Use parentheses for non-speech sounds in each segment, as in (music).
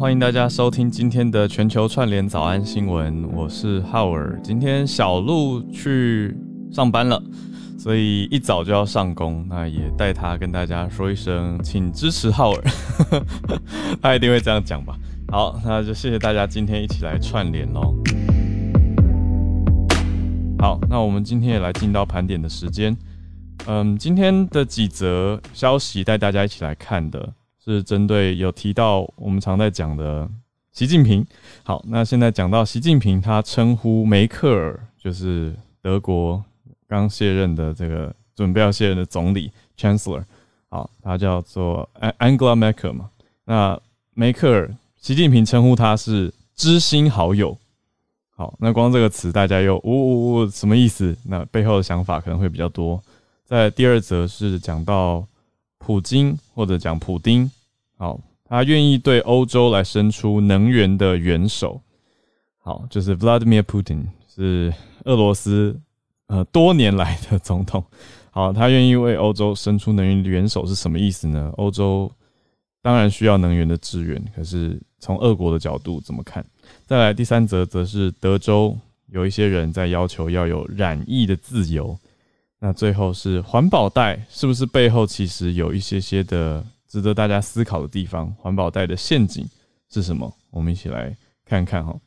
欢迎大家收听今天的全球串联早安新闻，我是浩尔。今天小鹿去上班了，所以一早就要上工，那也带他跟大家说一声，请支持浩尔，(laughs) 他一定会这样讲吧。好，那就谢谢大家今天一起来串联喽。好，那我们今天也来进到盘点的时间。嗯，今天的几则消息带大家一起来看的。是针对有提到我们常在讲的习近平。好，那现在讲到习近平，他称呼梅克尔，就是德国刚卸任的这个准备要卸任的总理 Chancellor。好，他叫做 Angela Merkel 嘛。那梅克尔，习近平称呼他是知心好友。好，那光这个词大家又呜呜呜什么意思？那背后的想法可能会比较多。在第二则是讲到。普京或者讲普丁，好，他愿意对欧洲来伸出能源的援手，好，就是 Vladimir Putin 是俄罗斯呃多年来的总统，好，他愿意为欧洲伸出能源援手是什么意思呢？欧洲当然需要能源的支援，可是从俄国的角度怎么看？再来第三则，则是德州有一些人在要求要有染疫的自由。那最后是环保袋，是不是背后其实有一些些的值得大家思考的地方？环保袋的陷阱是什么？我们一起来看看哈。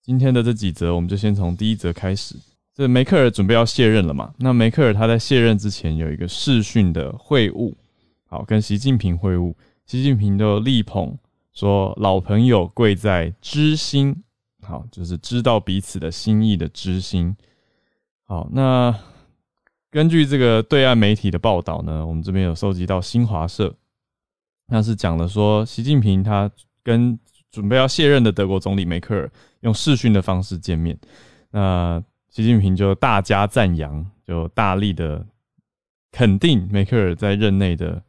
今天的这几则，我们就先从第一则开始。这梅克尔准备要卸任了嘛？那梅克尔他在卸任之前有一个视讯的会晤，好，跟习近平会晤，习近平都力捧说老朋友贵在知心，好，就是知道彼此的心意的知心。好，那。根据这个对岸媒体的报道呢，我们这边有收集到新华社，那是讲了说，习近平他跟准备要卸任的德国总理梅克尔用视讯的方式见面，那习近平就大加赞扬，就大力的肯定梅克尔在任内的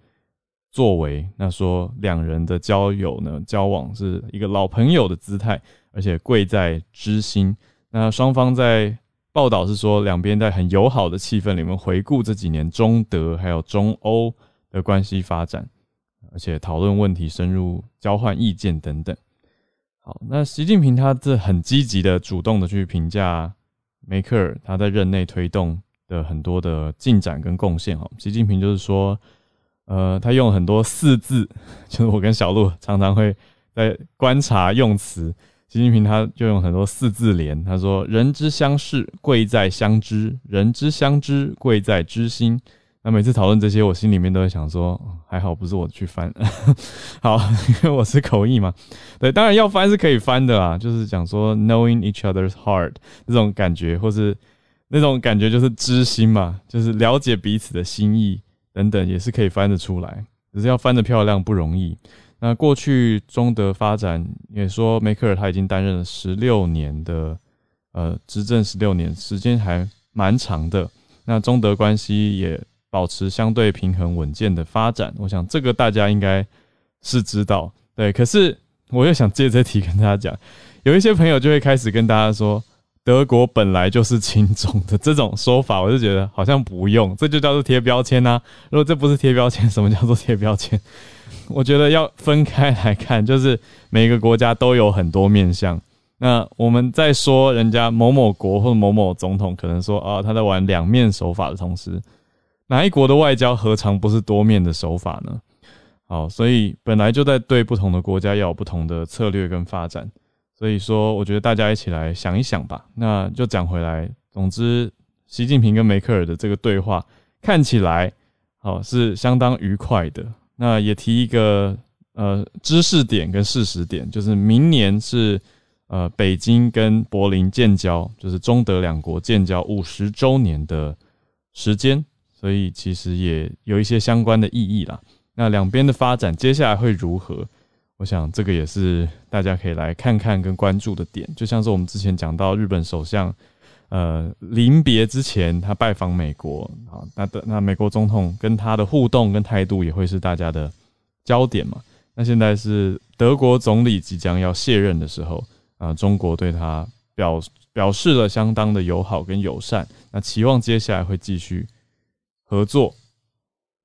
作为，那说两人的交友呢，交往是一个老朋友的姿态，而且贵在知心，那双方在。报道是说，两边在很友好的气氛里面回顾这几年中德还有中欧的关系发展，而且讨论问题，深入交换意见等等。好，那习近平他这很积极的、主动的去评价梅克尔他在任内推动的很多的进展跟贡献。哈，习近平就是说，呃，他用很多四字，(laughs) 就是我跟小鹿常常会在观察用词。习近平他就用很多四字联，他说：“人之相识，贵在相知；人之相知，贵在知心。”那每次讨论这些，我心里面都会想说：“还好不是我去翻，(laughs) 好，因为我是口译嘛。”对，当然要翻是可以翻的啦，就是讲说 “knowing each other's heart” 这种感觉，或是那种感觉就是知心嘛，就是了解彼此的心意等等，也是可以翻得出来，只是要翻得漂亮不容易。那过去中德发展也说，梅克尔他已经担任了十六年的呃执政，十六年时间还蛮长的。那中德关系也保持相对平衡稳健的发展，我想这个大家应该是知道。对，可是我又想借这题跟大家讲，有一些朋友就会开始跟大家说，德国本来就是亲中的这种说法，我就觉得好像不用，这就叫做贴标签呐。如果这不是贴标签，什么叫做贴标签？(laughs) 我觉得要分开来看，就是每个国家都有很多面相。那我们在说人家某某国或者某某总统，可能说啊他在玩两面手法的同时，哪一国的外交何尝不是多面的手法呢？好，所以本来就在对不同的国家要有不同的策略跟发展。所以说，我觉得大家一起来想一想吧。那就讲回来，总之，习近平跟梅克尔的这个对话看起来，好是相当愉快的。那也提一个呃知识点跟事实点，就是明年是呃北京跟柏林建交，就是中德两国建交五十周年的时间，所以其实也有一些相关的意义啦。那两边的发展接下来会如何？我想这个也是大家可以来看看跟关注的点。就像是我们之前讲到日本首相呃临别之前，他拜访美国啊。那的那美国总统跟他的互动跟态度也会是大家的焦点嘛？那现在是德国总理即将要卸任的时候啊，中国对他表表示了相当的友好跟友善，那期望接下来会继续合作。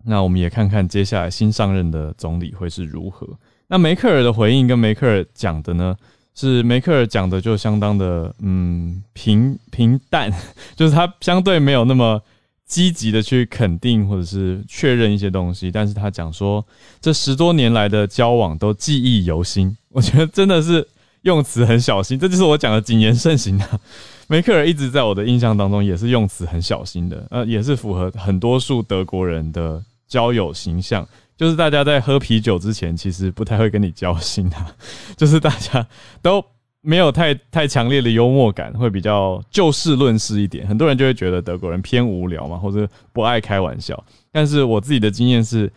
那我们也看看接下来新上任的总理会是如何。那梅克尔的回应跟梅克尔讲的呢，是梅克尔讲的就相当的嗯平平淡，(laughs) 就是他相对没有那么积极的去肯定或者是确认一些东西，但是他讲说这十多年来的交往都记忆犹新，(laughs) 我觉得真的是用词很小心，这就是我讲的谨言慎行啊。(laughs) 梅克尔一直在我的印象当中也是用词很小心的，呃，也是符合很多数德国人的交友形象。就是大家在喝啤酒之前，其实不太会跟你交心啊。(laughs) 就是大家都没有太太强烈的幽默感，会比较就事论事一点。很多人就会觉得德国人偏无聊嘛，或者不爱开玩笑。但是我自己的经验是，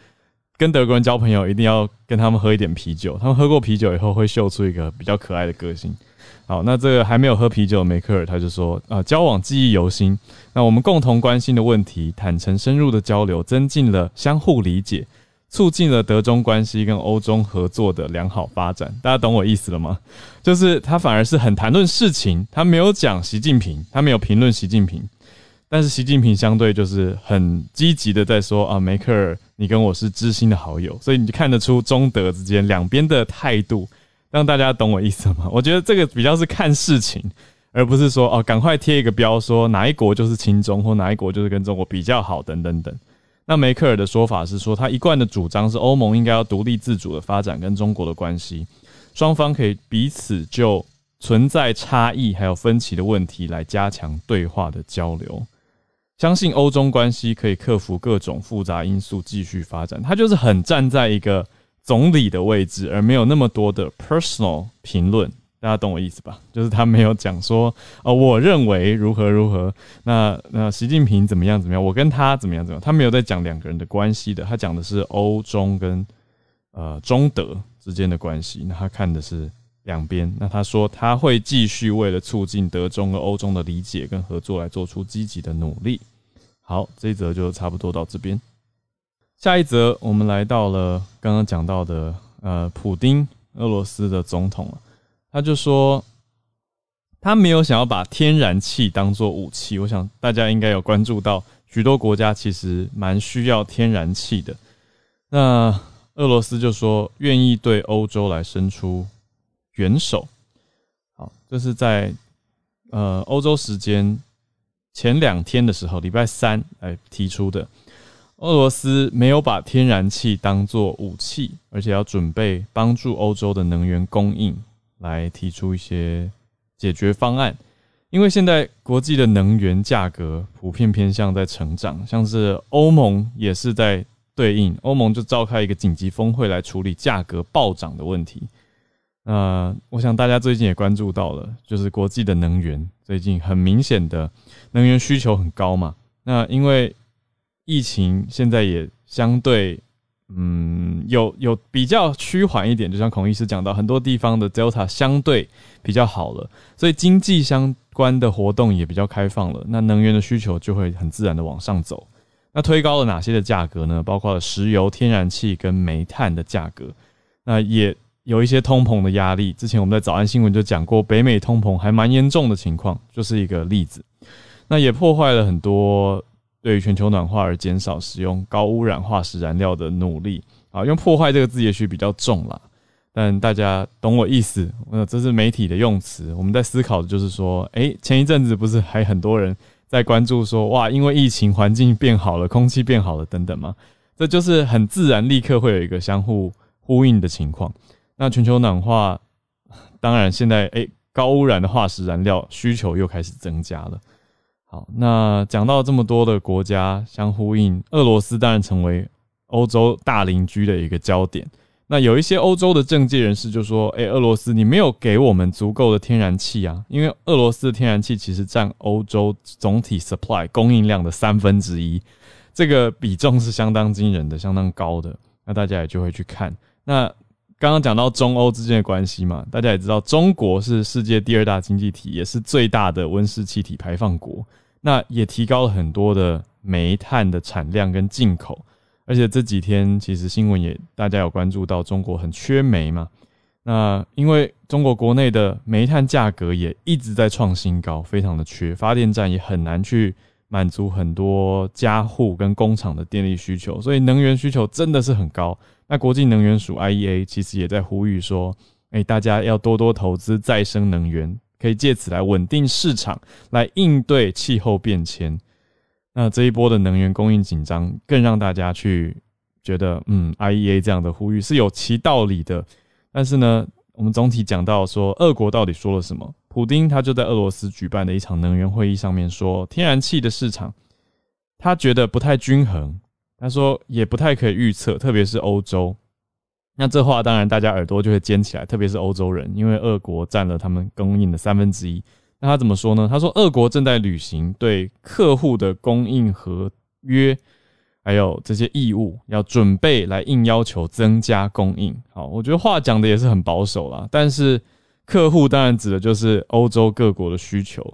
跟德国人交朋友一定要跟他们喝一点啤酒。他们喝过啤酒以后，会秀出一个比较可爱的个性。好，那这个还没有喝啤酒的梅克尔他就说啊，交往记忆犹新。那我们共同关心的问题，坦诚深入的交流，增进了相互理解。促进了德中关系跟欧中合作的良好发展，大家懂我意思了吗？就是他反而是很谈论事情，他没有讲习近平，他没有评论习近平，但是习近平相对就是很积极的在说啊，梅克尔，你跟我是知心的好友，所以你就看得出中德之间两边的态度，让大家懂我意思吗？我觉得这个比较是看事情，而不是说哦，赶快贴一个标说哪一国就是亲中，或哪一国就是跟中国比较好，等等等。那梅克尔的说法是说，他一贯的主张是欧盟应该要独立自主的发展跟中国的关系，双方可以彼此就存在差异还有分歧的问题来加强对话的交流，相信欧中关系可以克服各种复杂因素继续发展。他就是很站在一个总理的位置，而没有那么多的 personal 评论。大家懂我意思吧？就是他没有讲说，哦，我认为如何如何，那那习近平怎么样怎么样，我跟他怎么样怎么样，他没有在讲两个人的关系的，他讲的是欧中跟呃中德之间的关系，那他看的是两边，那他说他会继续为了促进德中和欧中的理解跟合作来做出积极的努力。好，这一则就差不多到这边，下一则我们来到了刚刚讲到的呃，普丁，俄罗斯的总统了。他就说，他没有想要把天然气当做武器。我想大家应该有关注到，许多国家其实蛮需要天然气的。那俄罗斯就说愿意对欧洲来伸出援手。好，这是在呃欧洲时间前两天的时候，礼拜三来提出的。俄罗斯没有把天然气当做武器，而且要准备帮助欧洲的能源供应。来提出一些解决方案，因为现在国际的能源价格普遍偏向在成长，像是欧盟也是在对应，欧盟就召开一个紧急峰会来处理价格暴涨的问题。那我想大家最近也关注到了，就是国际的能源最近很明显的能源需求很高嘛。那因为疫情现在也相对。嗯，有有比较趋缓一点，就像孔医师讲到，很多地方的 Delta 相对比较好了，所以经济相关的活动也比较开放了，那能源的需求就会很自然的往上走。那推高了哪些的价格呢？包括了石油、天然气跟煤炭的价格，那也有一些通膨的压力。之前我们在早安新闻就讲过，北美通膨还蛮严重的情况，就是一个例子。那也破坏了很多。对于全球暖化而减少使用高污染化石燃料的努力啊，用破坏这个字也许比较重了，但大家懂我意思。呃，这是媒体的用词，我们在思考的就是说，诶，前一阵子不是还很多人在关注说，哇，因为疫情环境变好了，空气变好了等等吗？这就是很自然，立刻会有一个相互呼应的情况。那全球暖化，当然现在诶，高污染的化石燃料需求又开始增加了。好，那讲到这么多的国家相呼应，俄罗斯当然成为欧洲大邻居的一个焦点。那有一些欧洲的政界人士就说：“诶，俄罗斯，你没有给我们足够的天然气啊！因为俄罗斯的天然气其实占欧洲总体 supply 供应量的三分之一，这个比重是相当惊人的，相当高的。那大家也就会去看。那刚刚讲到中欧之间的关系嘛，大家也知道，中国是世界第二大经济体，也是最大的温室气体排放国。那也提高了很多的煤炭的产量跟进口，而且这几天其实新闻也大家有关注到，中国很缺煤嘛。那因为中国国内的煤炭价格也一直在创新高，非常的缺，发电站也很难去满足很多家户跟工厂的电力需求，所以能源需求真的是很高。那国际能源署 IEA 其实也在呼吁说，哎，大家要多多投资再生能源，可以借此来稳定市场，来应对气候变迁。那这一波的能源供应紧张，更让大家去觉得，嗯，IEA 这样的呼吁是有其道理的。但是呢，我们总体讲到说，俄国到底说了什么？普丁他就在俄罗斯举办的一场能源会议上面说，天然气的市场他觉得不太均衡。他说也不太可以预测，特别是欧洲。那这话当然大家耳朵就会尖起来，特别是欧洲人，因为俄国占了他们供应的三分之一。那他怎么说呢？他说俄国正在履行对客户的供应合约，还有这些义务，要准备来硬要求增加供应。好，我觉得话讲的也是很保守啦，但是客户当然指的就是欧洲各国的需求。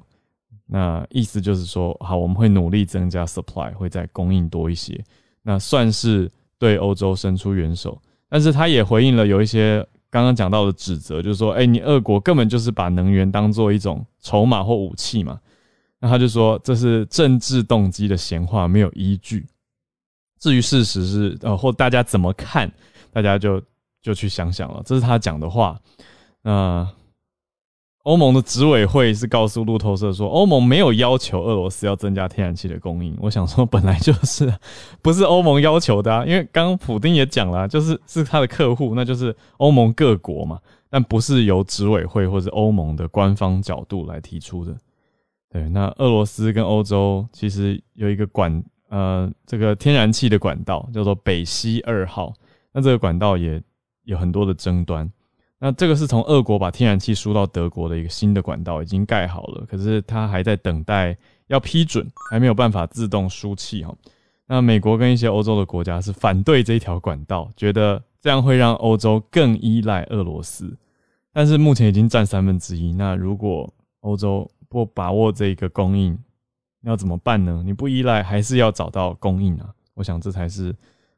那意思就是说，好，我们会努力增加 supply，会再供应多一些。那算是对欧洲伸出援手，但是他也回应了有一些刚刚讲到的指责，就是说，哎，你俄国根本就是把能源当做一种筹码或武器嘛。那他就说这是政治动机的闲话，没有依据。至于事实是呃，或大家怎么看，大家就就去想想了。这是他讲的话，那。欧盟的执委会是告诉路透社说，欧盟没有要求俄罗斯要增加天然气的供应。我想说，本来就是不是欧盟要求的啊，因为刚刚普丁也讲了，就是是他的客户，那就是欧盟各国嘛，但不是由执委会或者欧盟的官方角度来提出的。对，那俄罗斯跟欧洲其实有一个管呃这个天然气的管道叫做北溪二号，那这个管道也有很多的争端。那这个是从俄国把天然气输到德国的一个新的管道，已经盖好了，可是它还在等待要批准，还没有办法自动输气哈。那美国跟一些欧洲的国家是反对这一条管道，觉得这样会让欧洲更依赖俄罗斯。但是目前已经占三分之一，那如果欧洲不把握这个供应，要怎么办呢？你不依赖，还是要找到供应啊？我想这才是。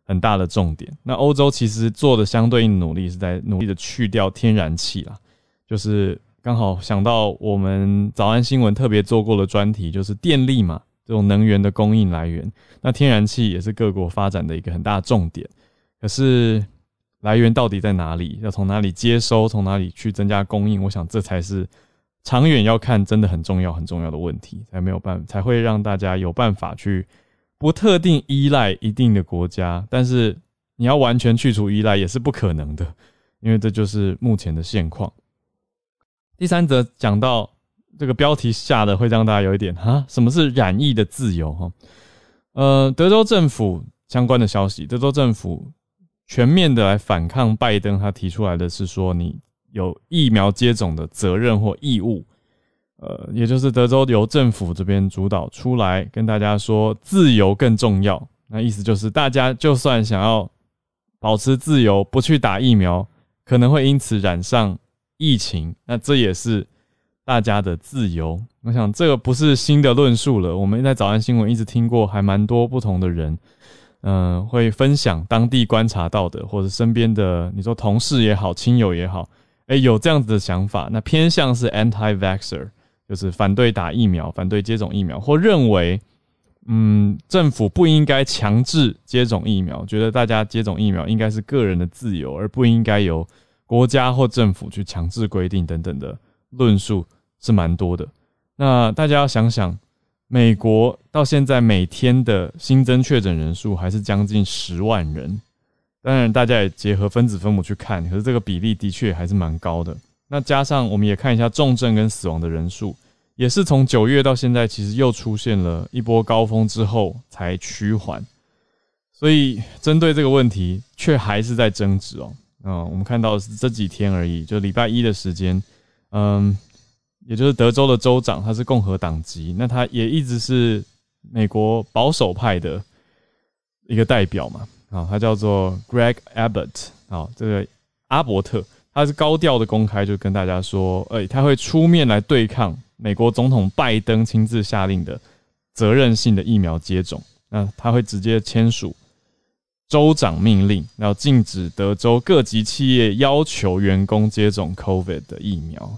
很大的重点。那欧洲其实做的相对应努力是在努力的去掉天然气啦，就是刚好想到我们早安新闻特别做过的专题，就是电力嘛，这种能源的供应来源。那天然气也是各国发展的一个很大重点。可是来源到底在哪里？要从哪里接收？从哪里去增加供应？我想这才是长远要看，真的很重要很重要的问题，才没有办才会让大家有办法去。不特定依赖一定的国家，但是你要完全去除依赖也是不可能的，因为这就是目前的现况。第三则讲到这个标题下的会让大家有一点哈，什么是染疫的自由哈？呃，德州政府相关的消息，德州政府全面的来反抗拜登，他提出来的是说你有疫苗接种的责任或义务。呃，也就是德州由政府这边主导出来，跟大家说自由更重要。那意思就是，大家就算想要保持自由，不去打疫苗，可能会因此染上疫情。那这也是大家的自由。我想这个不是新的论述了。我们在早安新闻一直听过，还蛮多不同的人，嗯，会分享当地观察到的，或者身边的，你说同事也好，亲友也好，诶，有这样子的想法，那偏向是 anti-vaxer。就是反对打疫苗，反对接种疫苗，或认为，嗯，政府不应该强制接种疫苗，觉得大家接种疫苗应该是个人的自由，而不应该由国家或政府去强制规定等等的论述是蛮多的。那大家要想想，美国到现在每天的新增确诊人数还是将近十万人，当然大家也结合分子分母去看，可是这个比例的确还是蛮高的。那加上我们也看一下重症跟死亡的人数，也是从九月到现在，其实又出现了一波高峰之后才趋缓，所以针对这个问题，却还是在争执哦。嗯，我们看到是这几天而已，就礼拜一的时间，嗯，也就是德州的州长他是共和党籍，那他也一直是美国保守派的一个代表嘛，啊，他叫做 Greg Abbott，啊，这个阿伯特。他是高调的公开，就跟大家说，哎，他会出面来对抗美国总统拜登亲自下令的责任性的疫苗接种。那他会直接签署州长命令，然后禁止德州各级企业要求员工接种 COVID 的疫苗。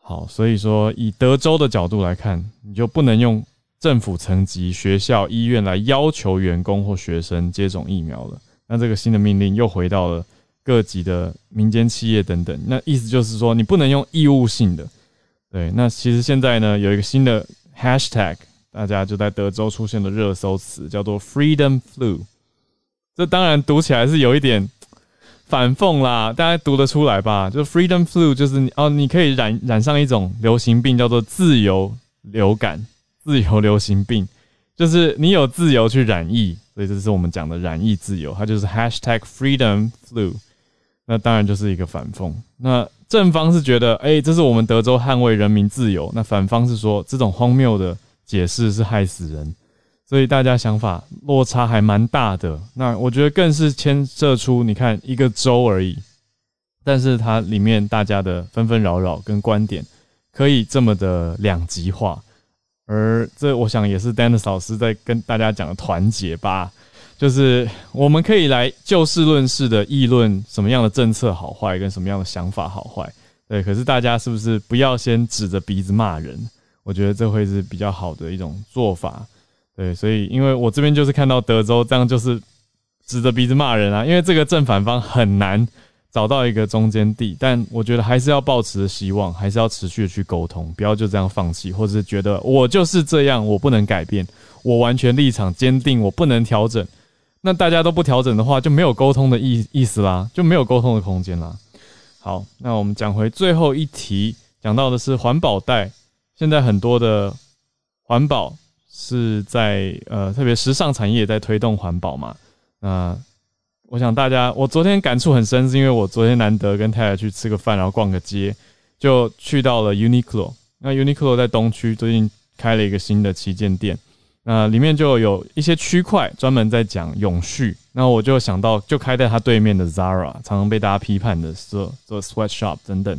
好，所以说以德州的角度来看，你就不能用政府层级、学校、医院来要求员工或学生接种疫苗了。那这个新的命令又回到了各级的民间企业等等。那意思就是说，你不能用义务性的。对，那其实现在呢，有一个新的 hashtag，大家就在德州出现的热搜词叫做 “freedom flu”。这当然读起来是有一点反讽啦，大家读得出来吧？就 “freedom flu” 就是哦，你可以染染上一种流行病，叫做自由流感、自由流行病，就是你有自由去染疫，所以这是我们讲的染疫自由，它就是 hashtag “freedom flu”。那当然就是一个反讽。那正方是觉得，哎，这是我们德州捍卫人民自由；那反方是说，这种荒谬的解释是害死人。所以大家想法落差还蛮大的。那我觉得更是牵涉出，你看一个州而已，但是它里面大家的纷纷扰扰跟观点可以这么的两极化。而这，我想也是 Dennis 老师在跟大家讲的团结吧。就是我们可以来就事论事的议论什么样的政策好坏，跟什么样的想法好坏，对。可是大家是不是不要先指着鼻子骂人？我觉得这会是比较好的一种做法，对。所以，因为我这边就是看到德州这样，就是指着鼻子骂人啊。因为这个正反方很难找到一个中间地，但我觉得还是要抱持希望，还是要持续的去沟通，不要就这样放弃，或者是觉得我就是这样，我不能改变，我完全立场坚定，我不能调整。那大家都不调整的话，就没有沟通的意意思啦，就没有沟通的空间啦。好，那我们讲回最后一题，讲到的是环保袋。现在很多的环保是在呃，特别时尚产业在推动环保嘛。那我想大家，我昨天感触很深，是因为我昨天难得跟太太去吃个饭，然后逛个街，就去到了 Uniqlo。那 Uniqlo 在东区最近开了一个新的旗舰店。那里面就有一些区块专门在讲永续，那我就想到就开在他对面的 Zara，常常被大家批判的做做 sweatshop 等等，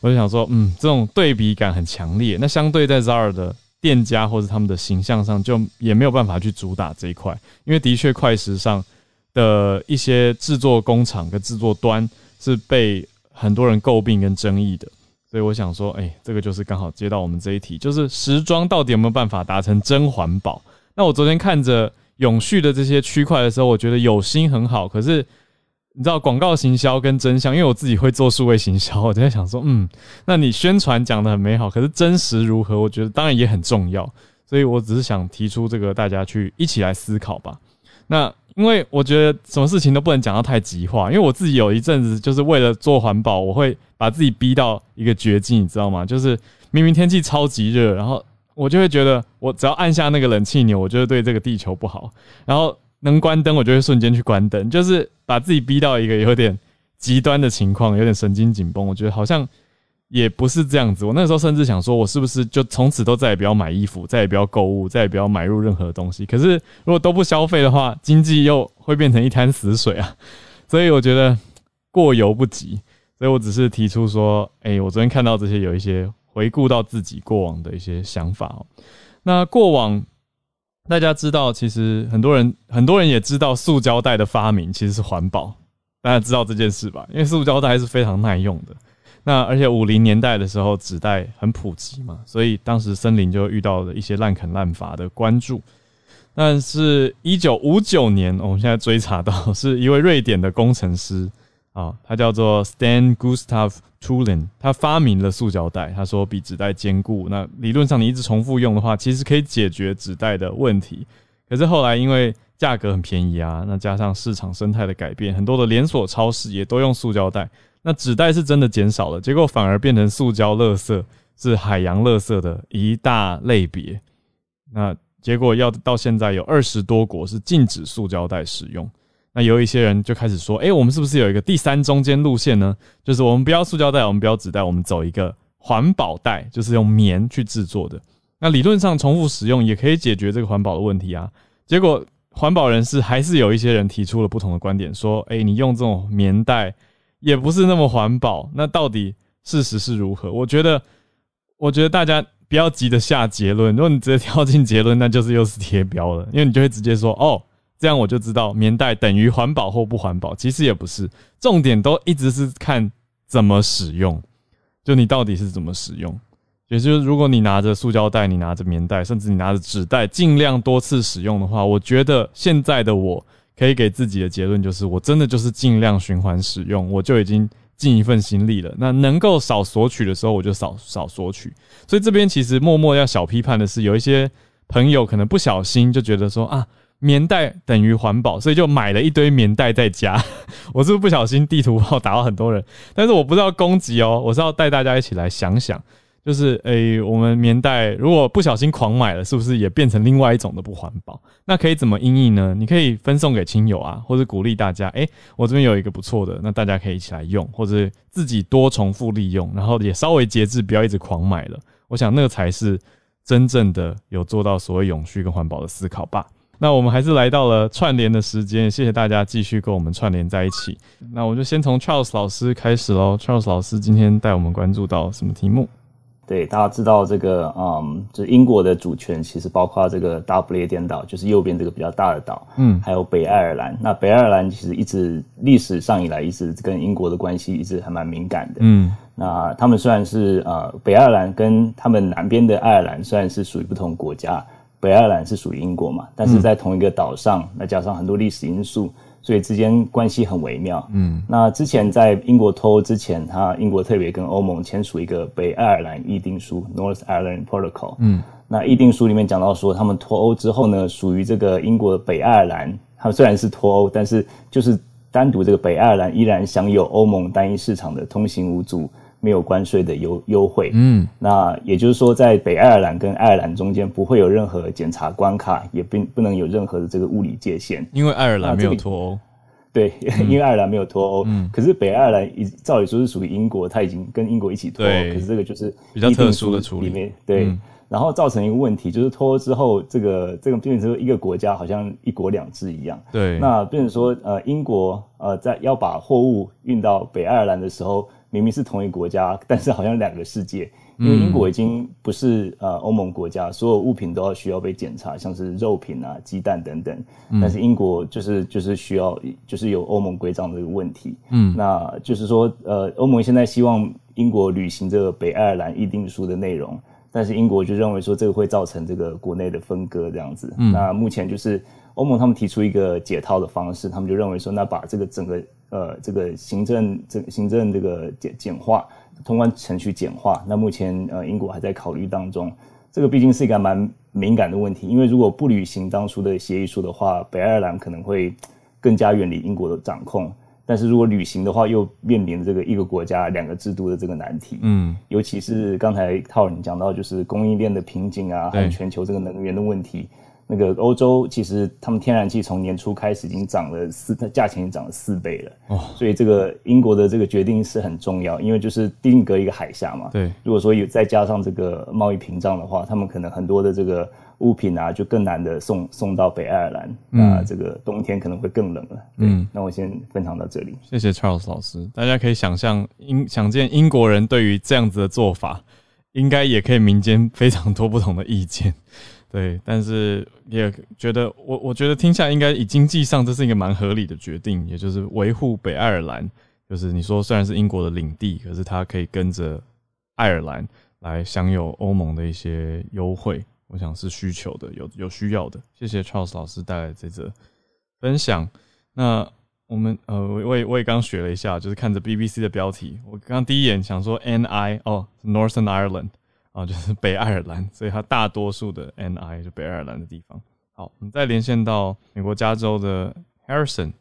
我就想说，嗯，这种对比感很强烈。那相对在 Zara 的店家或者他们的形象上，就也没有办法去主打这一块，因为的确快时尚的一些制作工厂跟制作端是被很多人诟病跟争议的。所以我想说，哎，这个就是刚好接到我们这一题，就是时装到底有没有办法达成真环保？那我昨天看着永续的这些区块的时候，我觉得有心很好，可是你知道广告行销跟真相，因为我自己会做数位行销，我就在想说，嗯，那你宣传讲的很美好，可是真实如何？我觉得当然也很重要，所以我只是想提出这个，大家去一起来思考吧。那因为我觉得什么事情都不能讲到太极化，因为我自己有一阵子就是为了做环保，我会把自己逼到一个绝境，你知道吗？就是明明天气超级热，然后我就会觉得我只要按下那个冷气钮，我就会对这个地球不好。然后能关灯，我就会瞬间去关灯，就是把自己逼到一个有点极端的情况，有点神经紧绷。我觉得好像。也不是这样子，我那时候甚至想说，我是不是就从此都再也不要买衣服，再也不要购物，再也不要买入任何东西？可是如果都不消费的话，经济又会变成一滩死水啊！所以我觉得过犹不及，所以我只是提出说，哎，我昨天看到这些，有一些回顾到自己过往的一些想法哦。那过往大家知道，其实很多人很多人也知道，塑胶袋的发明其实是环保，大家知道这件事吧？因为塑胶袋是非常耐用的。那而且五零年代的时候，纸袋很普及嘛，所以当时森林就遇到了一些滥垦滥伐的关注。但是，一九五九年，我们现在追查到是一位瑞典的工程师啊，他叫做 Stan Gustav Tulin，他发明了塑胶袋。他说比纸袋坚固。那理论上你一直重复用的话，其实可以解决纸袋的问题。可是后来因为价格很便宜啊，那加上市场生态的改变，很多的连锁超市也都用塑胶袋。那纸袋是真的减少了，结果反而变成塑胶垃圾，是海洋垃圾的一大类别。那结果要到现在有二十多国是禁止塑胶袋使用。那有一些人就开始说：“哎，我们是不是有一个第三中间路线呢？就是我们不要塑胶袋，我们不要纸袋，我们走一个环保袋，就是用棉去制作的。那理论上重复使用也可以解决这个环保的问题啊。结果环保人士还是有一些人提出了不同的观点，说：哎，你用这种棉袋。”也不是那么环保，那到底事实是如何？我觉得，我觉得大家不要急着下结论。如果你直接跳进结论，那就是又是贴标了，因为你就会直接说，哦，这样我就知道棉袋等于环保或不环保。其实也不是，重点都一直是看怎么使用，就你到底是怎么使用。也就是如果你拿着塑胶袋，你拿着棉袋，甚至你拿着纸袋，尽量多次使用的话，我觉得现在的我可以给自己的结论就是，我真的就是尽量循环使用，我就已经尽一份心力了。那能够少索取的时候，我就少少索取。所以这边其实默默要小批判的是，有一些朋友可能不小心就觉得说啊，棉袋等于环保，所以就买了一堆棉袋在家。(laughs) 我是不是不小心地图炮打到很多人？但是我不知道攻击哦，我是要带大家一起来想想。就是诶，我们棉袋如果不小心狂买了，是不是也变成另外一种的不环保？那可以怎么应应呢？你可以分送给亲友啊，或者鼓励大家，诶，我这边有一个不错的，那大家可以一起来用，或者自己多重复利用，然后也稍微节制，不要一直狂买了。我想那个才是真正的有做到所谓永续跟环保的思考吧。那我们还是来到了串联的时间，谢谢大家继续跟我们串联在一起。那我就先从 Charles 老师开始喽。Charles 老师今天带我们关注到什么题目？对，大家知道这个，嗯，就是英国的主权其实包括这个大不列颠岛，就是右边这个比较大的岛，嗯，还有北爱尔兰。那北爱尔兰其实一直历史上以来一直跟英国的关系一直还蛮敏感的，嗯。那他们虽然是呃北爱尔兰跟他们南边的爱尔兰虽然是属于不同国家，北爱尔兰是属于英国嘛，但是在同一个岛上，那加上很多历史因素。所以之间关系很微妙。嗯，那之前在英国脱欧之前，他英国特别跟欧盟签署一个北爱尔兰议定书 （North Ireland Protocol）。嗯，那议定书里面讲到说，他们脱欧之后呢，属于这个英国的北爱尔兰，他们虽然是脱欧，但是就是单独这个北爱尔兰依然享有欧盟单一市场的通行无阻。没有关税的优优惠，嗯，那也就是说，在北爱尔兰跟爱尔兰中间不会有任何检查关卡，也并不能有任何的这个物理界限，因为爱尔兰没有脱欧。对，因为爱尔兰没有脱欧，嗯，可是北爱尔兰一照理说是属于英国，它已经跟英国一起脱欧，可是这个就是比较特殊的处理，对，然后造成一个问题，就是脱欧之后，这个这个变成一个国家好像一国两制一样，对，那变成说呃英国呃在要把货物运到北爱尔兰的时候。明明是同一个国家，但是好像两个世界。因为英国已经不是呃欧盟国家，所有物品都要需要被检查，像是肉品啊、鸡蛋等等。但是英国就是就是需要就是有欧盟规章的一个问题。嗯，那就是说呃欧盟现在希望英国履行这个北爱尔兰议定书的内容，但是英国就认为说这个会造成这个国内的分割这样子。那目前就是欧盟他们提出一个解套的方式，他们就认为说那把这个整个。呃，这个行政这行政这个简简化通关程序简化，那目前呃英国还在考虑当中。这个毕竟是一个蛮敏感的问题，因为如果不履行当初的协议书的话，北爱尔兰可能会更加远离英国的掌控。但是如果旅行的话，又面临这个一个国家两个制度的这个难题。嗯，尤其是刚才套你讲到，就是供应链的瓶颈啊，还有全球这个能源的问题。那个欧洲其实他们天然气从年初开始已经涨了四，价钱已经涨了四倍了。哦，所以这个英国的这个决定是很重要，因为就是定格一个海峡嘛。对，如果说有再加上这个贸易屏障的话，他们可能很多的这个物品啊就更难的送送到北爱尔兰。那这个冬天可能会更冷了。嗯，那我先分享到这里。谢谢 Charles 老师，大家可以想象英想见英国人对于这样子的做法，应该也可以民间非常多不同的意见。(laughs) 对，但是也觉得我我觉得听下来应该以经济上这是一个蛮合理的决定，也就是维护北爱尔兰，就是你说虽然是英国的领地，可是它可以跟着爱尔兰来享有欧盟的一些优惠，我想是需求的，有有需要的。谢谢 Charles 老师带来这则分享。那我们呃，我也我也刚学了一下，就是看着 BBC 的标题，我刚第一眼想说 NI 哦，Northern Ireland。啊，就是北爱尔兰，所以它大多数的 NI 就北爱尔兰的地方。好，我们再连线到美国加州的 Harrison。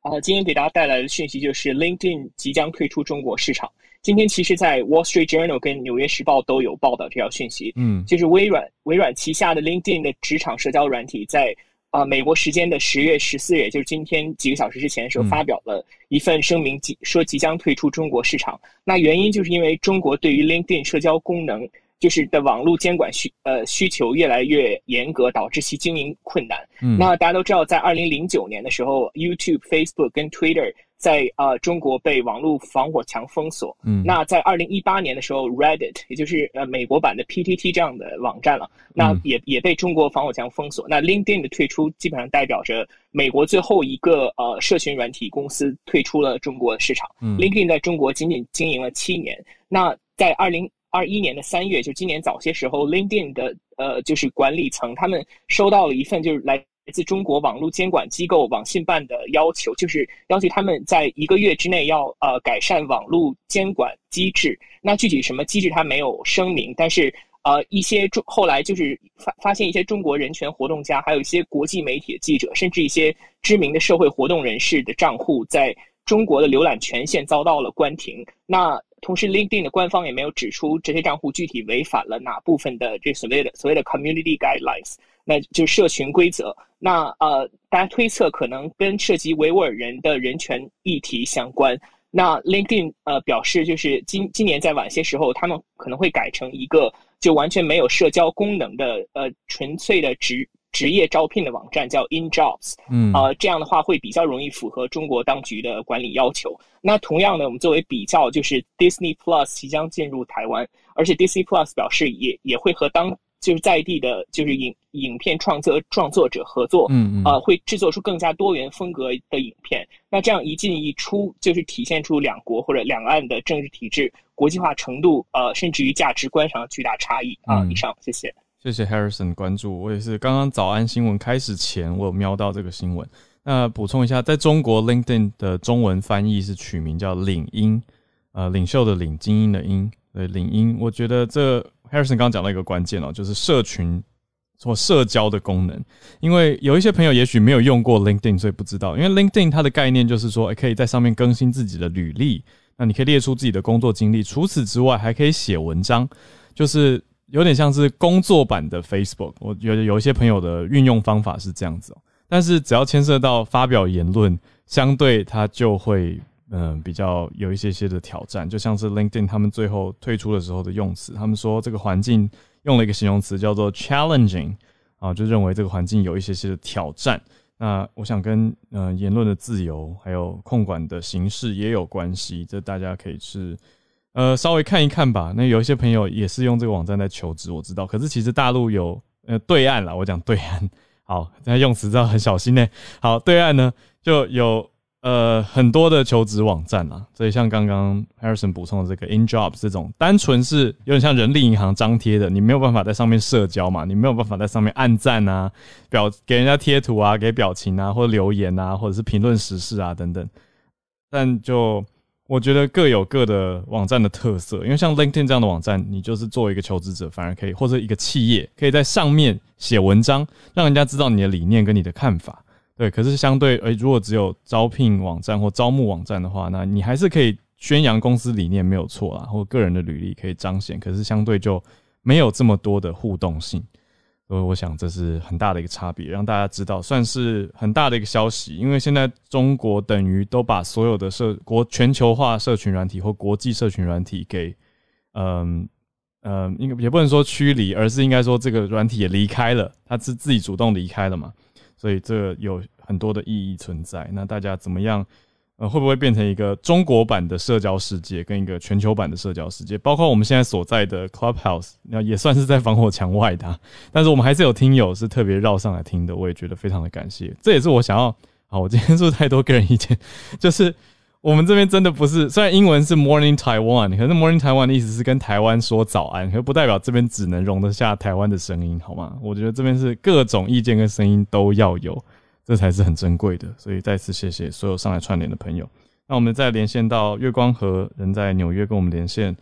啊，今天给大家带来的讯息就是 LinkedIn 即将退出中国市场。今天其实，在 Wall Street Journal 跟纽约时报都有报道这条讯息。嗯，就是微软微软旗下的 LinkedIn 的职场社交软体，在啊美国时间的十月十四日，也就是今天几个小时之前的时候，发表了一份声明，即说即将退出中国市场。那原因就是因为中国对于 LinkedIn 社交功能。就是的网络监管需呃需求越来越严格，导致其经营困难。嗯，那大家都知道，在二零零九年的时候，YouTube、Facebook 跟 Twitter 在呃中国被网络防火墙封锁。嗯，那在二零一八年的时候，Reddit 也就是呃美国版的 PTT 这样的网站了，那也也被中国防火墙封锁。那 LinkedIn 的退出，基本上代表着美国最后一个呃社群软体公司退出了中国市场。嗯，LinkedIn 在中国仅仅经营了七年。那在二零二一年的三月，就今年早些时候，LinkedIn 的呃就是管理层他们收到了一份就是来来自中国网络监管机构网信办的要求，就是要求他们在一个月之内要呃改善网络监管机制。那具体什么机制他没有声明，但是。呃，一些中后来就是发发现一些中国人权活动家，还有一些国际媒体的记者，甚至一些知名的社会活动人士的账户，在中国的浏览权限遭到了关停。那同时，LinkedIn 的官方也没有指出这些账户具体违反了哪部分的这所谓的所谓的 Community Guidelines，那就是社群规则。那呃，大家推测可能跟涉及维吾尔人的人权议题相关。那 LinkedIn 呃表示，就是今今年在晚些时候，他们可能会改成一个。就完全没有社交功能的，呃，纯粹的职职业招聘的网站叫 InJobs，嗯，呃，这样的话会比较容易符合中国当局的管理要求。那同样呢，我们作为比较，就是 Disney Plus 即将进入台湾，而且 Disney Plus 表示也也会和当就是在地的，就是影影片创作创作者合作，嗯嗯，呃，会制作出更加多元风格的影片。那这样一进一出，就是体现出两国或者两岸的政治体制、国际化程度，呃，甚至于价值观上的巨大差异啊。以上，谢谢，谢谢 Harrison 关注。我也是刚刚早安新闻开始前，我有瞄到这个新闻。那补充一下，在中国 LinkedIn 的中文翻译是取名叫领英，呃，领袖的领，精英的英，对，领英。我觉得这。Harrison 刚刚讲到一个关键哦，就是社群或社交的功能。因为有一些朋友也许没有用过 LinkedIn，所以不知道。因为 LinkedIn 它的概念就是说，可以在上面更新自己的履历，那你可以列出自己的工作经历。除此之外，还可以写文章，就是有点像是工作版的 Facebook。我觉得有一些朋友的运用方法是这样子哦。但是只要牵涉到发表言论，相对它就会。嗯，比较有一些些的挑战，就像是 LinkedIn 他们最后退出的时候的用词，他们说这个环境用了一个形容词叫做 challenging，啊，就认为这个环境有一些些的挑战。那我想跟嗯言论的自由还有控管的形式也有关系，这大家可以去呃稍微看一看吧。那有一些朋友也是用这个网站在求职，我知道，可是其实大陆有呃对岸啦，我讲对岸，(laughs) 好，那用词要很小心呢。好，对岸呢就有。呃，很多的求职网站啊，所以像刚刚 Harrison 补充的这个 InJobs 这种，单纯是有点像人力银行张贴的，你没有办法在上面社交嘛，你没有办法在上面按赞啊，表给人家贴图啊，给表情啊，或留言啊，或者是评论时事啊等等。但就我觉得各有各的网站的特色，因为像 LinkedIn 这样的网站，你就是作为一个求职者，反而可以或者一个企业，可以在上面写文章，让人家知道你的理念跟你的看法。对，可是相对，诶，如果只有招聘网站或招募网站的话，那你还是可以宣扬公司理念没有错啦，或个人的履历可以彰显，可是相对就没有这么多的互动性，所以我想这是很大的一个差别，让大家知道，算是很大的一个消息。因为现在中国等于都把所有的社国全球化社群软体或国际社群软体给，嗯嗯，应该也不能说驱离，而是应该说这个软体也离开了，它是自己主动离开了嘛。所以这有很多的意义存在。那大家怎么样？呃，会不会变成一个中国版的社交世界，跟一个全球版的社交世界？包括我们现在所在的 Clubhouse，那也算是在防火墙外的。但是我们还是有听友是特别绕上来听的，我也觉得非常的感谢。这也是我想要。好，我今天说太多个人意见，(laughs) 就是。我们这边真的不是，虽然英文是 Morning Taiwan，可是 Morning Taiwan 的意思是跟台湾说早安，可不代表这边只能容得下台湾的声音，好吗？我觉得这边是各种意见跟声音都要有，这才是很珍贵的。所以再次谢谢所有上来串联的朋友。那我们再连线到月光河，人在纽约跟我们连线。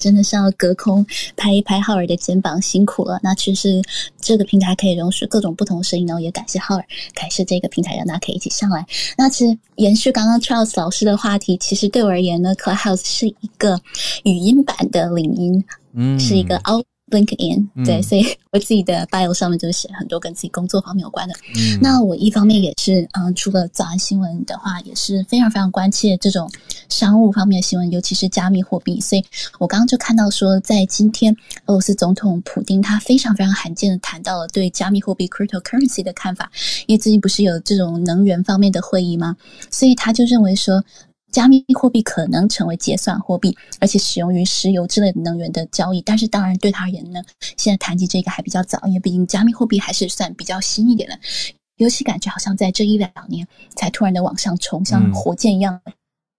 真的是要隔空拍一拍浩尔的肩膀，辛苦了。那其实这个平台可以容许各种不同声音，然后也感谢浩尔感谢这个平台，让大家可以一起上来。那其实延续刚刚 Charles 老师的话题，其实对我而言呢，Clubhouse 是一个语音版的领音，嗯，是一个凹。LinkedIn 对，所以我自己的 bio 上面就写很多跟自己工作方面有关的。那我一方面也是，嗯，除了早安新闻的话，也是非常非常关切这种商务方面的新闻，尤其是加密货币。所以我刚刚就看到说，在今天俄罗斯总统普京他非常非常罕见的谈到了对加密货币 cryptocurrency 的看法，因为最近不是有这种能源方面的会议吗？所以他就认为说。加密货币可能成为结算货币，而且使用于石油之类的能源的交易。但是，当然对他而言呢，现在谈及这个还比较早，因为毕竟加密货币还是算比较新一点的。尤其感觉好像在这一两年才突然的往上冲，像火箭一样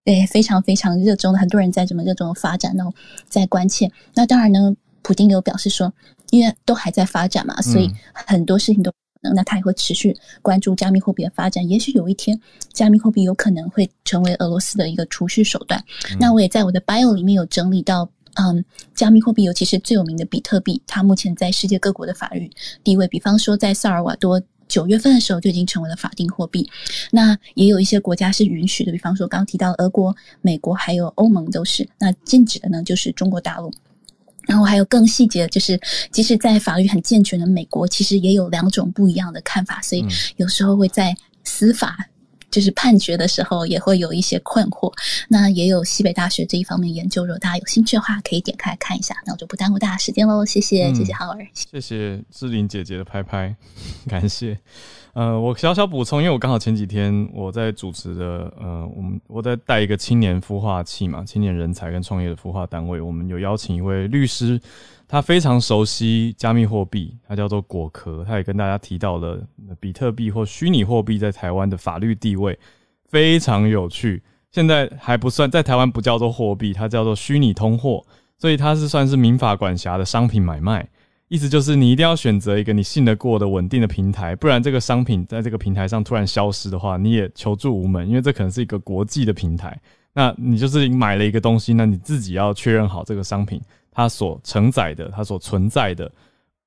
对，非常非常热衷的，很多人在这么热衷的发展，然后在关切。那当然呢，普丁有表示说，因为都还在发展嘛，所以很多事情都那他也会持续关注加密货币的发展。也许有一天，加密货币有可能会成为俄罗斯的一个储蓄手段。那我也在我的 bio 里面有整理到，嗯，加密货币尤其是最有名的比特币，它目前在世界各国的法律地位，比方说在萨尔瓦多。九月份的时候就已经成为了法定货币，那也有一些国家是允许的，比方说刚提到俄国、美国还有欧盟都是。那禁止的呢，就是中国大陆。然后还有更细节，就是即使在法律很健全的美国，其实也有两种不一样的看法，所以有时候会在司法。就是判决的时候也会有一些困惑，那也有西北大学这一方面研究，如果大家有兴趣的话，可以点开看一下。那我就不耽误大家时间喽，谢谢，谢谢浩儿，谢谢志玲姐姐的拍拍，(laughs) 感谢。呃，我小小补充，因为我刚好前几天我在主持的，呃，我们我在带一个青年孵化器嘛，青年人才跟创业的孵化单位，我们有邀请一位律师。他非常熟悉加密货币，他叫做果壳。他也跟大家提到了比特币或虚拟货币在台湾的法律地位，非常有趣。现在还不算在台湾不叫做货币，它叫做虚拟通货，所以它是算是民法管辖的商品买卖。意思就是你一定要选择一个你信得过的稳定的平台，不然这个商品在这个平台上突然消失的话，你也求助无门，因为这可能是一个国际的平台。那你就是买了一个东西，那你自己要确认好这个商品。它所承载的，它所存在的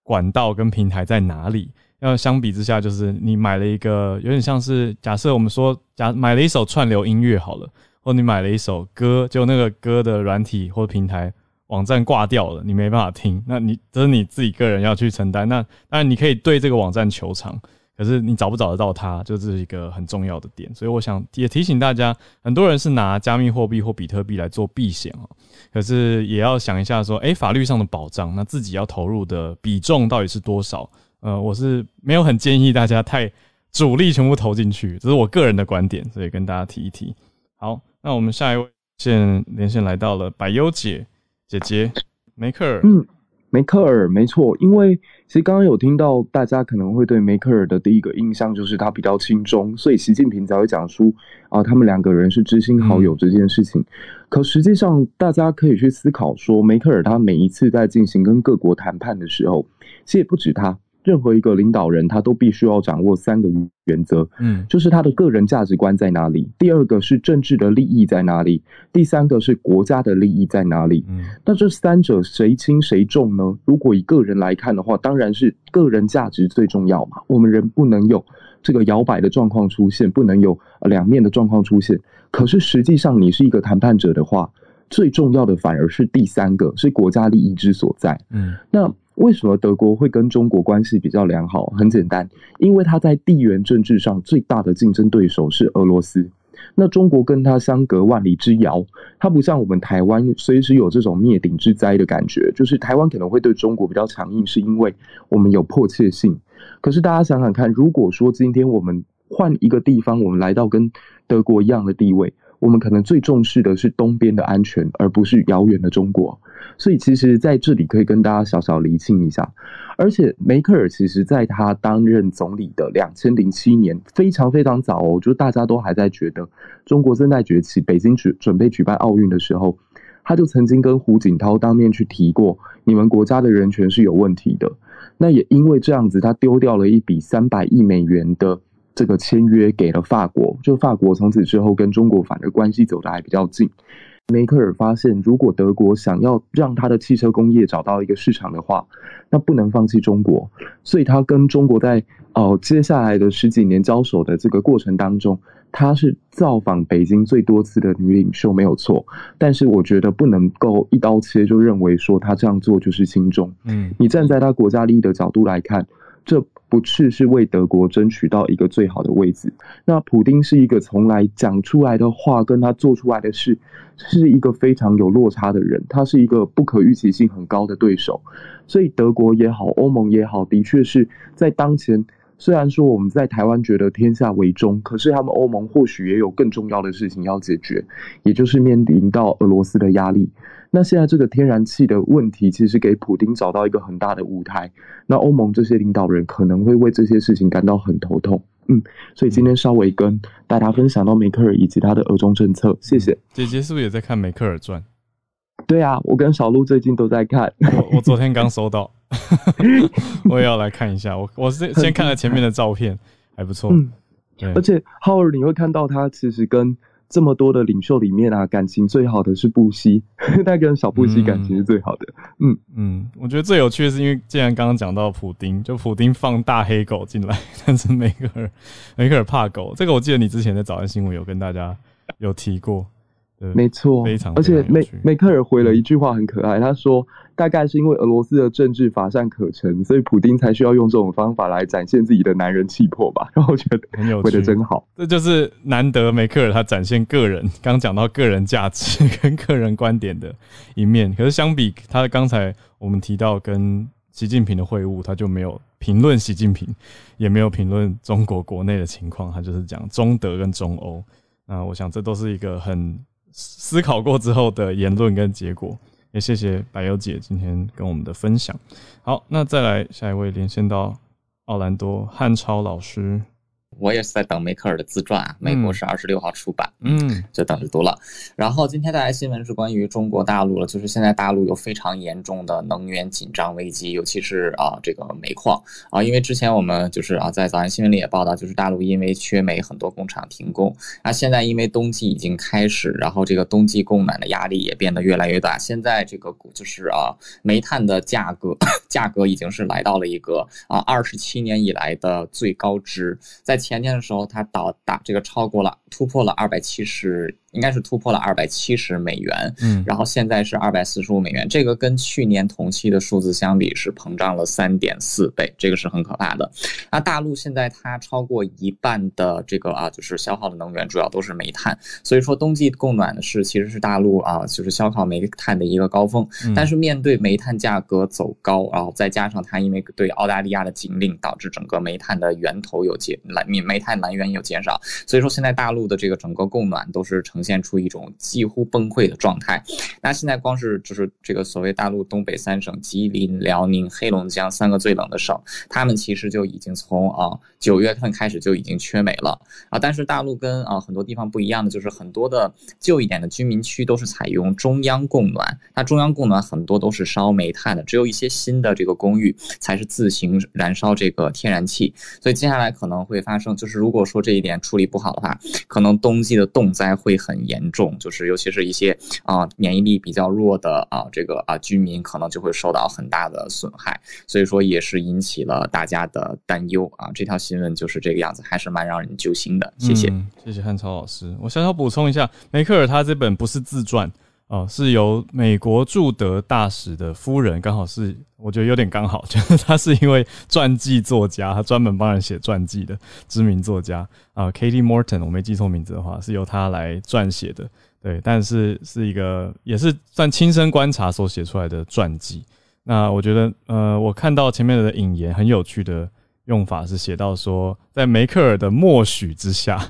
管道跟平台在哪里？要相比之下，就是你买了一个，有点像是假设我们说，假买了一首串流音乐好了，或你买了一首歌，就那个歌的软体或平台网站挂掉了，你没办法听，那你这是你自己个人要去承担。那当然你可以对这个网站求偿。可是你找不找得到它，就是一个很重要的点。所以我想也提醒大家，很多人是拿加密货币或比特币来做避险哦。可是也要想一下，说，哎，法律上的保障，那自己要投入的比重到底是多少？呃，我是没有很建议大家太主力全部投进去，这是我个人的观点，所以跟大家提一提。好，那我们下一位线连线来到了百优姐姐姐梅克尔。嗯。梅克尔没错，因为其实刚刚有听到大家可能会对梅克尔的第一个印象就是他比较轻中，所以习近平才会讲出啊，他们两个人是知心好友这件事情。可实际上，大家可以去思考说，梅克尔他每一次在进行跟各国谈判的时候，其实也不止他。任何一个领导人，他都必须要掌握三个原则，嗯，就是他的个人价值观在哪里，第二个是政治的利益在哪里，第三个是国家的利益在哪里。嗯，那这三者谁轻谁重呢？如果以个人来看的话，当然是个人价值最重要嘛。我们人不能有这个摇摆的状况出现，不能有两面的状况出现。可是实际上，你是一个谈判者的话，最重要的反而是第三个，是国家利益之所在。嗯，那。为什么德国会跟中国关系比较良好？很简单，因为它在地缘政治上最大的竞争对手是俄罗斯。那中国跟它相隔万里之遥，它不像我们台湾随时有这种灭顶之灾的感觉。就是台湾可能会对中国比较强硬，是因为我们有迫切性。可是大家想想看，如果说今天我们换一个地方，我们来到跟德国一样的地位。我们可能最重视的是东边的安全，而不是遥远的中国。所以，其实在这里可以跟大家小小厘清一下。而且，梅克尔其实在他担任总理的两千零七年，非常非常早哦，就大家都还在觉得中国正在崛起，北京举准备举办奥运的时候，他就曾经跟胡锦涛当面去提过，你们国家的人权是有问题的。那也因为这样子，他丢掉了一笔三百亿美元的。这个签约给了法国，就法国从此之后跟中国反而关系走得还比较近。梅克尔发现，如果德国想要让他的汽车工业找到一个市场的话，那不能放弃中国。所以，他跟中国在哦接下来的十几年交手的这个过程当中，他是造访北京最多次的女领袖，没有错。但是，我觉得不能够一刀切就认为说他这样做就是轻重。嗯，你站在他国家利益的角度来看。这不是是为德国争取到一个最好的位置。那普丁是一个从来讲出来的话跟他做出来的事是一个非常有落差的人，他是一个不可预期性很高的对手。所以德国也好，欧盟也好，的确是在当前。虽然说我们在台湾觉得天下为中，可是他们欧盟或许也有更重要的事情要解决，也就是面临到俄罗斯的压力。那现在这个天然气的问题，其实给普京找到一个很大的舞台。那欧盟这些领导人可能会为这些事情感到很头痛。嗯，所以今天稍微跟大家分享到梅克尔以及他的俄中政策，谢谢。姐姐是不是也在看《梅克尔传》？对啊，我跟小鹿最近都在看。我我昨天刚收到，(laughs) 我也要来看一下。我我是先看了前面的照片，还不错。嗯，而且浩尔你会看到他其实跟。这么多的领袖里面啊，感情最好的是布希，(laughs) 他跟小布希感情是最好的。嗯嗯，我觉得最有趣的是，因为既然刚刚讲到普丁，就普丁放大黑狗进来，(laughs) 但是梅克尔梅克尔怕狗，这个我记得你之前在早安新闻有跟大家有提过。没错，非常，而且梅梅克尔回了一句话很可爱，他说大概是因为俄罗斯的政治乏善可陈，所以普丁才需要用这种方法来展现自己的男人气魄吧。(laughs) 然后我觉得很有趣，回的真好，这就是难得梅克尔他展现个人，刚讲到个人价值跟个人观点的一面。可是相比他刚才我们提到跟习近平的会晤，他就没有评论习近平，也没有评论中国国内的情况，他就是讲中德跟中欧。那我想这都是一个很。思考过之后的言论跟结果，也谢谢白油姐今天跟我们的分享。好，那再来下一位连线到奥兰多汉超老师。我也是在等梅克尔的自传啊，美国是二十六号出版，嗯，就等着读了。然后今天带来新闻是关于中国大陆了，就是现在大陆有非常严重的能源紧张危机，尤其是啊这个煤矿啊，因为之前我们就是啊在早安新闻里也报道，就是大陆因为缺煤，很多工厂停工。那现在因为冬季已经开始，然后这个冬季供暖的压力也变得越来越大。现在这个就是啊煤炭的价格 (coughs) 价格已经是来到了一个啊二十七年以来的最高值，在。前天的时候，它到达这个超过了，突破了二百七十。应该是突破了二百七十美元，嗯，然后现在是二百四十五美元，这个跟去年同期的数字相比是膨胀了三点四倍，这个是很可怕的。那大陆现在它超过一半的这个啊，就是消耗的能源主要都是煤炭，所以说冬季供暖的是其实是大陆啊，就是消耗煤炭的一个高峰。但是面对煤炭价格走高，然后再加上它因为对澳大利亚的禁令，导致整个煤炭的源头有减来煤煤炭来源有减少，所以说现在大陆的这个整个供暖都是呈。现出一种几乎崩溃的状态。那现在光是就是这个所谓大陆东北三省吉林、辽宁、黑龙江三个最冷的省，他们其实就已经从啊九月份开始就已经缺煤了啊。但是大陆跟啊很多地方不一样的，就是很多的旧一点的居民区都是采用中央供暖。那中央供暖很多都是烧煤炭的，只有一些新的这个公寓才是自行燃烧这个天然气。所以接下来可能会发生，就是如果说这一点处理不好的话，可能冬季的冻灾会很。很严重，就是尤其是一些啊免疫力比较弱的啊这个啊居民，可能就会受到很大的损害，所以说也是引起了大家的担忧啊。这条新闻就是这个样子，还是蛮让人揪心的。谢谢，谢谢汉超老师。我小小补充一下，梅克尔他这本不是自传。哦，是由美国驻德大使的夫人，刚好是我觉得有点刚好，(laughs) 就是他是一位传记作家，他专门帮人写传记的知名作家啊，Katie Morton，我没记错名字的话，是由他来撰写的，对，但是是一个也是算亲身观察所写出来的传记。那我觉得，呃，我看到前面的引言很有趣的。用法是写到说，在梅克尔的默许之下，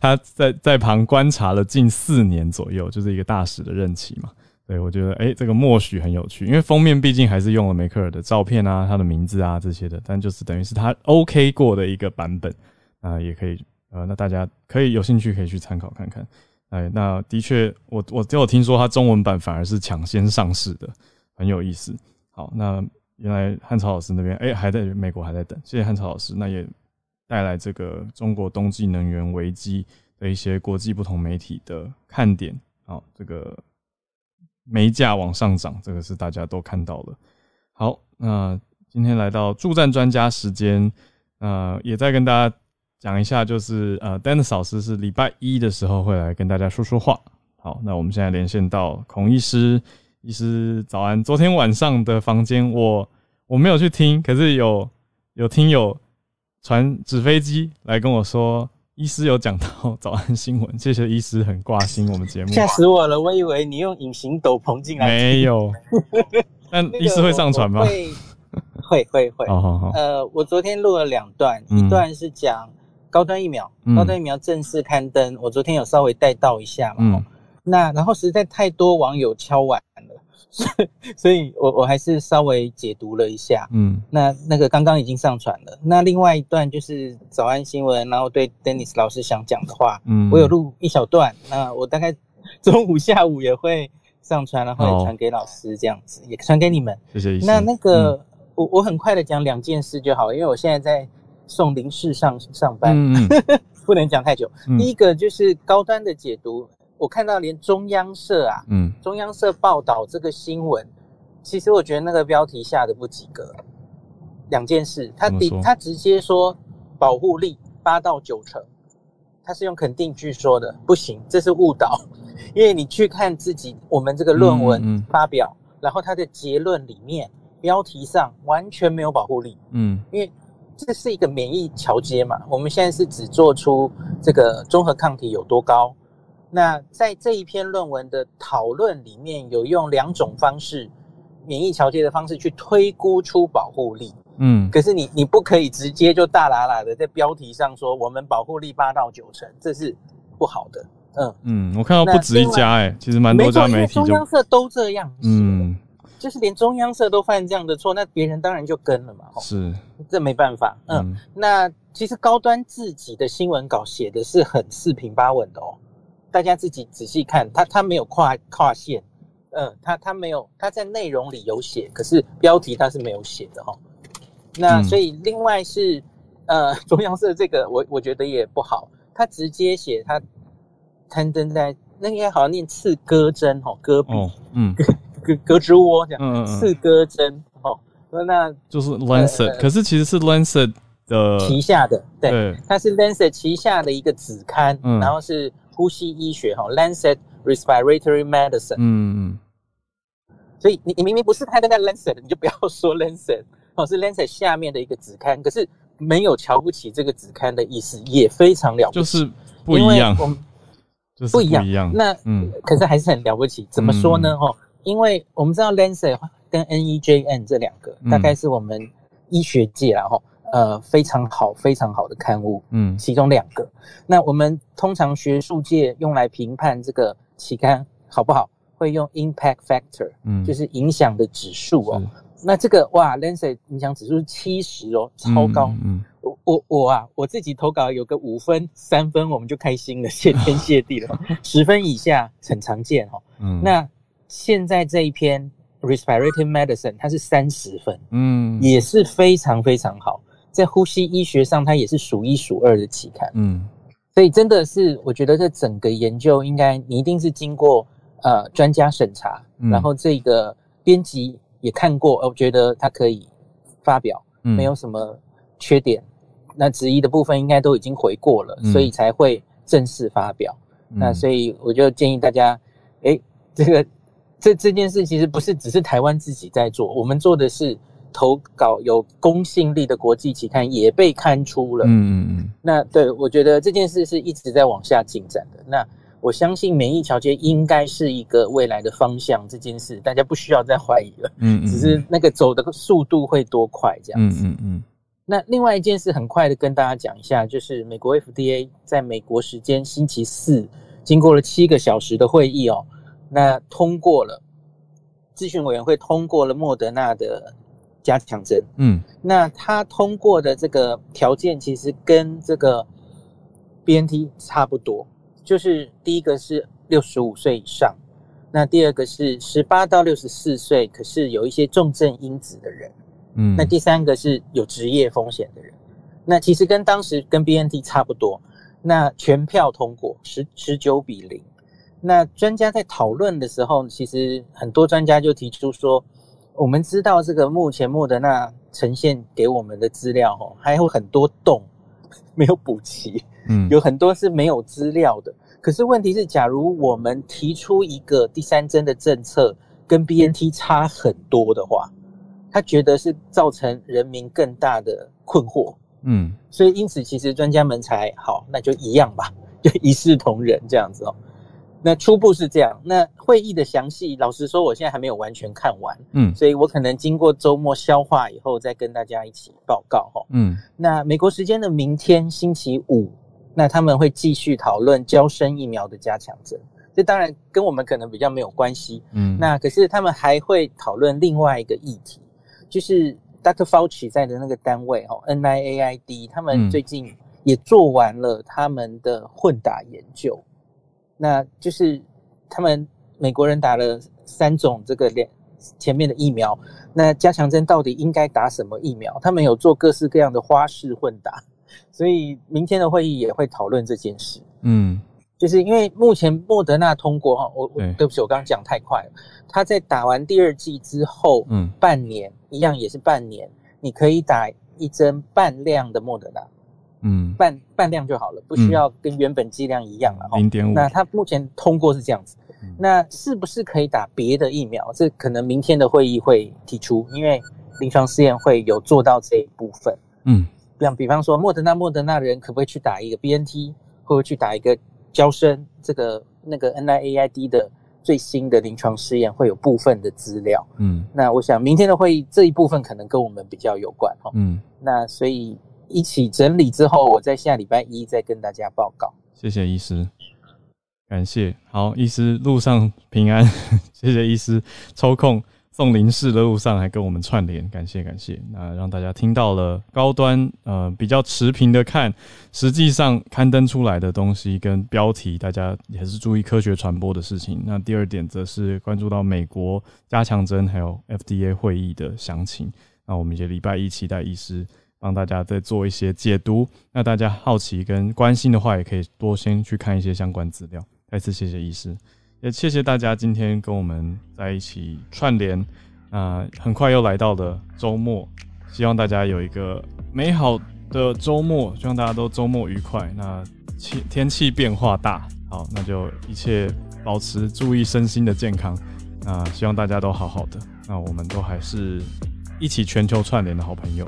他在在旁观察了近四年左右，就是一个大使的任期嘛。对我觉得，哎，这个默许很有趣，因为封面毕竟还是用了梅克尔的照片啊，他的名字啊这些的，但就是等于是他 OK 过的一个版本啊，也可以呃，那大家可以有兴趣可以去参考看看。哎，那的确，我我只有听说他中文版反而是抢先上市的，很有意思。好，那。原来汉朝老师那边哎还在美国还在等，谢谢汉朝老师，那也带来这个中国冬季能源危机的一些国际不同媒体的看点好，这个煤价往上涨，这个是大家都看到了。好，那今天来到助战专家时间，呃，也再跟大家讲一下，就是呃，Dennis 老师是礼拜一的时候会来跟大家说说话。好，那我们现在连线到孔医师。医师早安，昨天晚上的房间我我没有去听，可是有有听友传纸飞机来跟我说，医师有讲到早安新闻，(laughs) 谢谢医师很挂心我们节目，吓死我了，我以为你用隐形斗篷进来，没有，(laughs) 但医师会上传吗？会会会会，好好好，呃，我昨天录了两段，一段是讲高端疫苗，高端疫苗正式刊登，我昨天有稍微带到一下嘛，那然后实在太多网友敲完了。所以，所以我我还是稍微解读了一下，嗯，那那个刚刚已经上传了。那另外一段就是早安新闻，然后对 Dennis 老师想讲的话，嗯，我有录一小段，那我大概中午、下午也会上传，然后传给老师，这样子也传给你们。谢谢。那那个我我很快的讲两件事就好，因为我现在在送林氏上上班，(laughs) 不能讲太久。第一个就是高端的解读。我看到连中央社啊，嗯，中央社报道这个新闻，其实我觉得那个标题下的不及格。两件事，他第他直接说保护力八到九成，他是用肯定句说的，不行，这是误导。(laughs) 因为你去看自己我们这个论文发表，然后它的结论里面标题上完全没有保护力，嗯，因为这是一个免疫桥接嘛，我们现在是只做出这个综合抗体有多高。那在这一篇论文的讨论里面，有用两种方式，免疫调节的方式去推估出保护力。嗯，可是你你不可以直接就大喇喇的在标题上说我们保护力八到九成，这是不好的。嗯嗯，我看到不止一家哎，其实蛮多家媒体中央社都这样。嗯，就是连中央社都犯这样的错，那别人当然就跟了嘛。是，这没办法。嗯，那其实高端自己的新闻稿写的是很四平八稳的哦。大家自己仔细看，他他没有跨跨线，嗯，他他没有，他在内容里有写，可是标题他是没有写的哈。那所以另外是，呃，中央社这个我我觉得也不好，他直接写他刊登在那应该好像念刺胳针哈，胳臂，嗯，胳胳肢窝这样，刺胳针哦，那就是 Lancet，可是其实是 Lancet 的旗下的，对，它是 Lancet 旗下的一个子刊，然后是。呼吸医学哈，Lancet Respiratory Medicine。嗯嗯。所以你你明明不是刊登在 Lancet，你就不要说 Lancet 哦，是 Lancet 下面的一个子刊。可是没有瞧不起这个子刊的意思，也非常了不起。就是不一样，就是不一样。那嗯，可是还是很了不起。怎么说呢？哈，因为我们知道 Lancet 跟 NEJN 这两个，大概是我们医学界然后。呃，非常好，非常好的刊物，嗯，其中两个。那我们通常学术界用来评判这个期刊好不好，会用 impact factor，嗯，就是影响的指数哦。那这个哇，Lancet 影响指数是七十哦，超高。嗯，我我我啊，我自己投稿有个五分、三分，我们就开心了，谢天谢地了。(laughs) 十分以下很常见哈。嗯，那现在这一篇 respiratory medicine 它是三十分，嗯，也是非常非常好。在呼吸医学上，它也是数一数二的期刊。嗯，所以真的是，我觉得这整个研究应该你一定是经过呃专家审查，然后这个编辑也看过，我觉得它可以发表，没有什么缺点。那质疑的部分应该都已经回过了，所以才会正式发表。那所以我就建议大家，哎，这个这这件事其实不是只是台湾自己在做，我们做的是。投稿有公信力的国际期刊也被刊出了。嗯嗯嗯。那对我觉得这件事是一直在往下进展的。那我相信免疫调节应该是一个未来的方向。这件事大家不需要再怀疑了。嗯嗯。只是那个走的速度会多快这样子。嗯嗯嗯。那另外一件事很快的跟大家讲一下，就是美国 FDA 在美国时间星期四经过了七个小时的会议哦，那通过了咨询委员会通过了莫德纳的。加强针，嗯，那他通过的这个条件其实跟这个 B N T 差不多，就是第一个是六十五岁以上，那第二个是十八到六十四岁，可是有一些重症因子的人，嗯，那第三个是有职业风险的人，那其实跟当时跟 B N T 差不多，那全票通过十十九比零，那专家在讨论的时候，其实很多专家就提出说。我们知道这个目前莫德纳呈现给我们的资料哦，还有很多洞没有补齐，嗯，有很多是没有资料的。可是问题是，假如我们提出一个第三针的政策跟 B N T 差很多的话，他觉得是造成人民更大的困惑，嗯，所以因此其实专家们才好，那就一样吧，就一视同仁这样子哦。那初步是这样，那会议的详细，老实说，我现在还没有完全看完，嗯，所以我可能经过周末消化以后，再跟大家一起报告哈，嗯，那美国时间的明天星期五，那他们会继续讨论交生疫苗的加强针，这当然跟我们可能比较没有关系。嗯，那可是他们还会讨论另外一个议题，就是 Dr. Fauci 在的那个单位哦，NIAID，他们最近也做完了他们的混打研究，那就是他们美国人打了三种这个两前面的疫苗，那加强针到底应该打什么疫苗？他们有做各式各样的花式混打，所以明天的会议也会讨论这件事。嗯。就是因为目前莫德纳通过哈，我我对不起，我刚刚讲太快了。他在打完第二剂之后，嗯，半年一样也是半年，你可以打一针半量的莫德纳，嗯，半半量就好了，不需要跟原本剂量一样了。零点五。那它目前通过是这样子，那是不是可以打别的疫苗？这可能明天的会议会提出，因为临床试验会有做到这一部分。嗯，像比方说莫德纳，莫德纳人可不可以去打一个 BNT，会不会去打一个？交生这个那个 NIAID 的最新的临床试验会有部分的资料，嗯，那我想明天的会议这一部分可能跟我们比较有关哈，嗯，那所以一起整理之后，我在下礼拜一再跟大家报告。谢谢医师，感谢，好，医师路上平安，(laughs) 谢谢医师抽空。送零食的路上还跟我们串联，感谢感谢。那让大家听到了高端呃比较持平的看，实际上刊登出来的东西跟标题，大家也是注意科学传播的事情。那第二点则是关注到美国加强针还有 FDA 会议的详情。那我们也礼拜一期待医师帮大家再做一些解读。那大家好奇跟关心的话，也可以多先去看一些相关资料。再次谢谢医师。也谢谢大家今天跟我们在一起串联，啊，很快又来到了周末，希望大家有一个美好的周末，希望大家都周末愉快。那气天气变化大，好，那就一切保持注意身心的健康，那希望大家都好好的，那我们都还是一起全球串联的好朋友。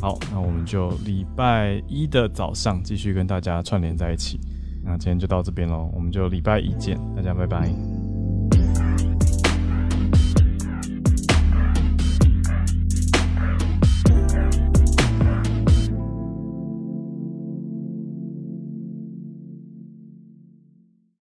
好，那我们就礼拜一的早上继续跟大家串联在一起。那今天就到这边喽，我们就礼拜一见，大家拜拜。